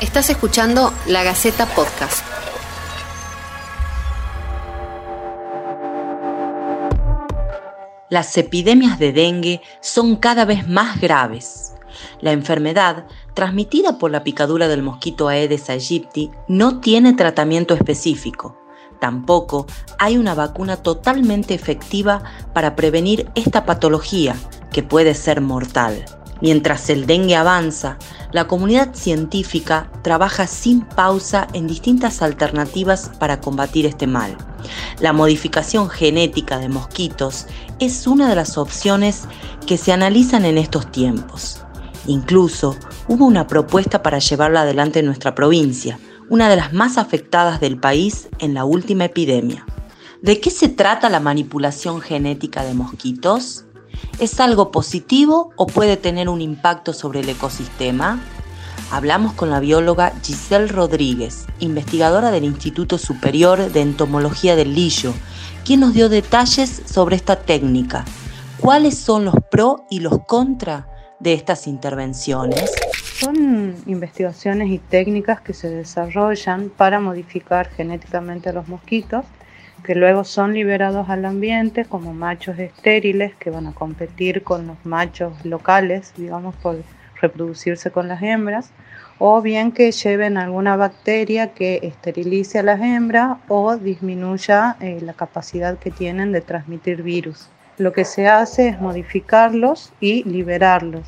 Estás escuchando La Gaceta Podcast. Las epidemias de dengue son cada vez más graves. La enfermedad, transmitida por la picadura del mosquito Aedes aegypti, no tiene tratamiento específico. Tampoco hay una vacuna totalmente efectiva para prevenir esta patología, que puede ser mortal. Mientras el dengue avanza, la comunidad científica trabaja sin pausa en distintas alternativas para combatir este mal. La modificación genética de mosquitos es una de las opciones que se analizan en estos tiempos. Incluso hubo una propuesta para llevarla adelante en nuestra provincia, una de las más afectadas del país en la última epidemia. ¿De qué se trata la manipulación genética de mosquitos? ¿Es algo positivo o puede tener un impacto sobre el ecosistema? Hablamos con la bióloga Giselle Rodríguez, investigadora del Instituto Superior de Entomología del Lillo, quien nos dio detalles sobre esta técnica. ¿Cuáles son los pros y los contra de estas intervenciones? Son investigaciones y técnicas que se desarrollan para modificar genéticamente a los mosquitos que luego son liberados al ambiente como machos estériles que van a competir con los machos locales, digamos, por reproducirse con las hembras, o bien que lleven alguna bacteria que esterilice a las hembras o disminuya eh, la capacidad que tienen de transmitir virus. Lo que se hace es modificarlos y liberarlos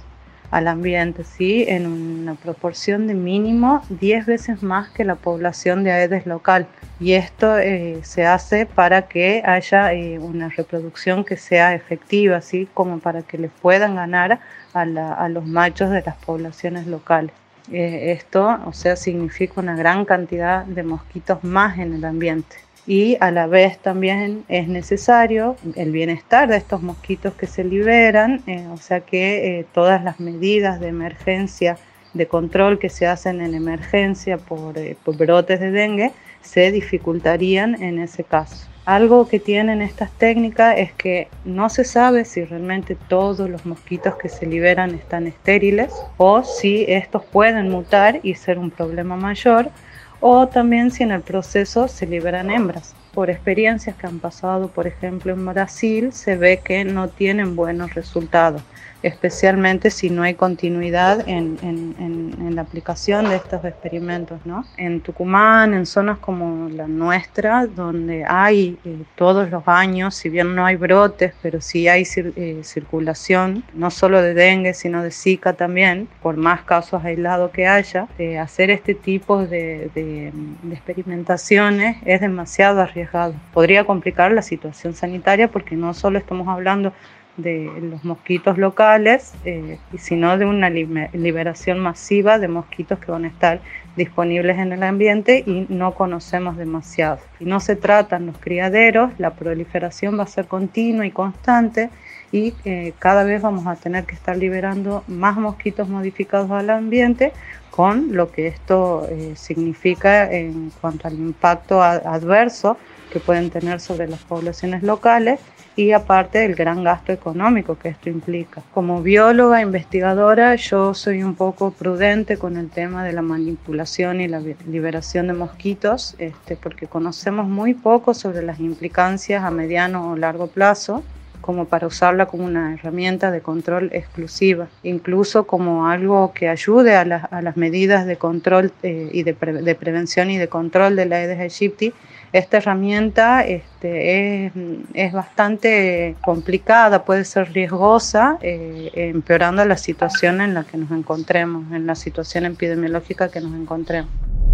al ambiente, ¿sí? en una proporción de mínimo 10 veces más que la población de Aedes local. Y esto eh, se hace para que haya eh, una reproducción que sea efectiva, ¿sí? como para que les puedan ganar a, a los machos de las poblaciones locales. Eh, esto, o sea, significa una gran cantidad de mosquitos más en el ambiente y a la vez también es necesario el bienestar de estos mosquitos que se liberan, eh, o sea que eh, todas las medidas de emergencia, de control que se hacen en emergencia por, eh, por brotes de dengue se dificultarían en ese caso. Algo que tienen estas técnicas es que no se sabe si realmente todos los mosquitos que se liberan están estériles o si estos pueden mutar y ser un problema mayor o también si en el proceso se liberan hembras. Por experiencias que han pasado, por ejemplo, en Brasil, se ve que no tienen buenos resultados especialmente si no hay continuidad en, la aplicación de estos experimentos. ¿no? En Tucumán, en zonas como la nuestra, donde hay eh, todos los años, si bien no hay brotes, pero sí hay eh, circulación, no solo de dengue, sino de Zika también, por más casos aislados que haya, hacer este tipo de experimentaciones es demasiado arriesgado. Podría complicar la situación sanitaria porque no solo estamos hablando de los mosquitos locales, eh, sino de una liberación masiva de mosquitos que van a estar disponibles en el ambiente y no conocemos demasiado. Y no se tratan los criaderos, la proliferación va a ser continua y constante y eh, cada vez vamos a tener que estar liberando más mosquitos modificados al ambiente con lo que esto eh, significa en cuanto al impacto adverso que pueden tener sobre las poblaciones locales y aparte el gran gasto económico que esto implica. Como bióloga, investigadora, yo soy un poco prudente con el tema de la manipulación y la liberación de mosquitos, este, porque conocemos muy poco sobre las implicancias a mediano o largo plazo como para usarla como una herramienta de control exclusiva, incluso como algo que ayude a, las medidas de control eh, y de, prevención y de control de la Aedes aegypti esta herramienta este, es, bastante complicada, puede ser riesgosa, eh, empeorando la situación en la que nos encontremos, en la situación epidemiológica que nos encontremos.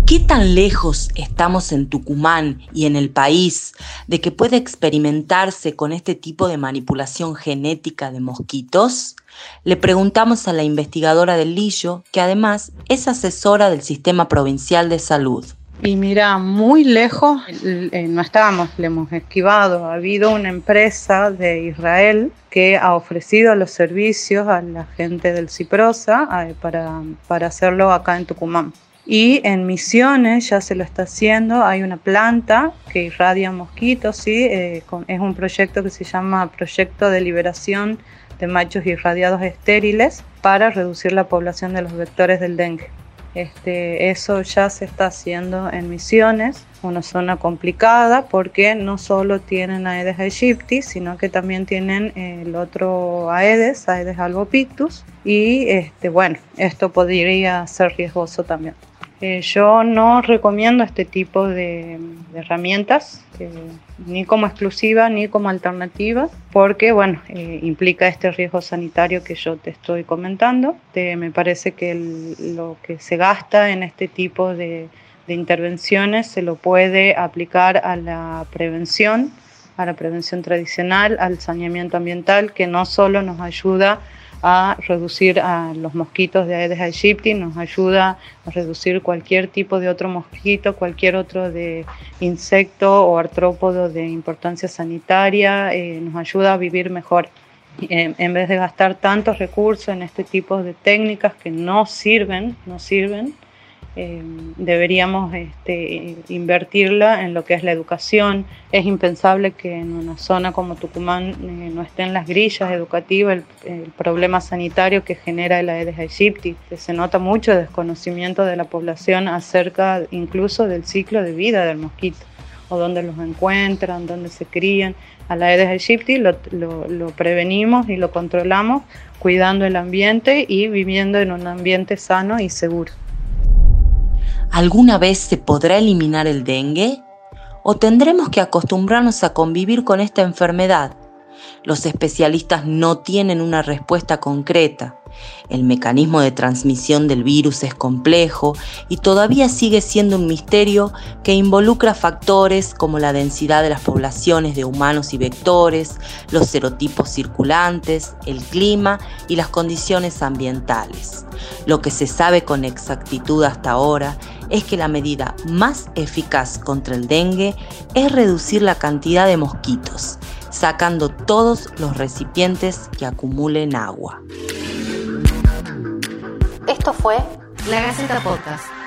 ¿Qué tan lejos estamos en Tucumán y en el país de que pueda experimentarse con este tipo de manipulación genética de mosquitos? Le preguntamos a la investigadora del Lillo, que además es asesora del Sistema Provincial de Salud. Y mira, muy lejos eh, no estábamos, le hemos esquivado. Ha habido una empresa de Israel que ha ofrecido los servicios a la gente del Ciprosa eh, para, para hacerlo acá en Tucumán. Y en Misiones ya se lo está haciendo, hay una planta que irradia mosquitos, ¿sí? Eh, es un proyecto que se llama Proyecto de Liberación de Machos Irradiados Estériles para reducir la población de los vectores del dengue. Este, eso ya se está haciendo en Misiones, una zona complicada porque no solo tienen Aedes aegypti, sino que también tienen el otro Aedes, Aedes albopictus, y este, bueno, esto podría ser riesgoso también. Eh, yo no recomiendo este tipo de, herramientas, eh, ni como exclusiva ni como alternativa, porque bueno, eh, implica este riesgo sanitario que yo te estoy comentando. me parece que lo que se gasta en este tipo de, de intervenciones se lo puede aplicar a la prevención, a la prevención tradicional, al saneamiento ambiental, que no solo nos ayuda a reducir a los mosquitos de Aedes aegypti, nos ayuda a reducir cualquier tipo de otro mosquito, cualquier otro de insecto o artrópodo de importancia sanitaria, eh, nos ayuda a vivir mejor. en vez de gastar tantos recursos en este tipo de técnicas que no sirven, no sirven, eh, deberíamos este, invertirla en lo que es la educación. Es impensable que en una zona como Tucumán eh, no estén las grillas educativas, el, problema sanitario que genera el Aedes aegypti. Se nota mucho desconocimiento de la población acerca incluso del ciclo de vida del mosquito, o dónde los encuentran, dónde se crían. Al Aedes aegypti lo, lo prevenimos y lo controlamos cuidando el ambiente y viviendo en un ambiente sano y seguro. ¿Alguna vez se podrá eliminar el dengue? ¿O tendremos que acostumbrarnos a convivir con esta enfermedad? Los especialistas no tienen una respuesta concreta. El mecanismo de transmisión del virus es complejo y todavía sigue siendo un misterio que involucra factores como la densidad de las poblaciones de humanos y vectores, los serotipos circulantes, el clima y las condiciones ambientales. Lo que se sabe con exactitud hasta ahora es que la medida más eficaz contra el dengue es reducir la cantidad de mosquitos, sacando todos los recipientes que acumulen agua. Esto fue La Gaceta Podcast.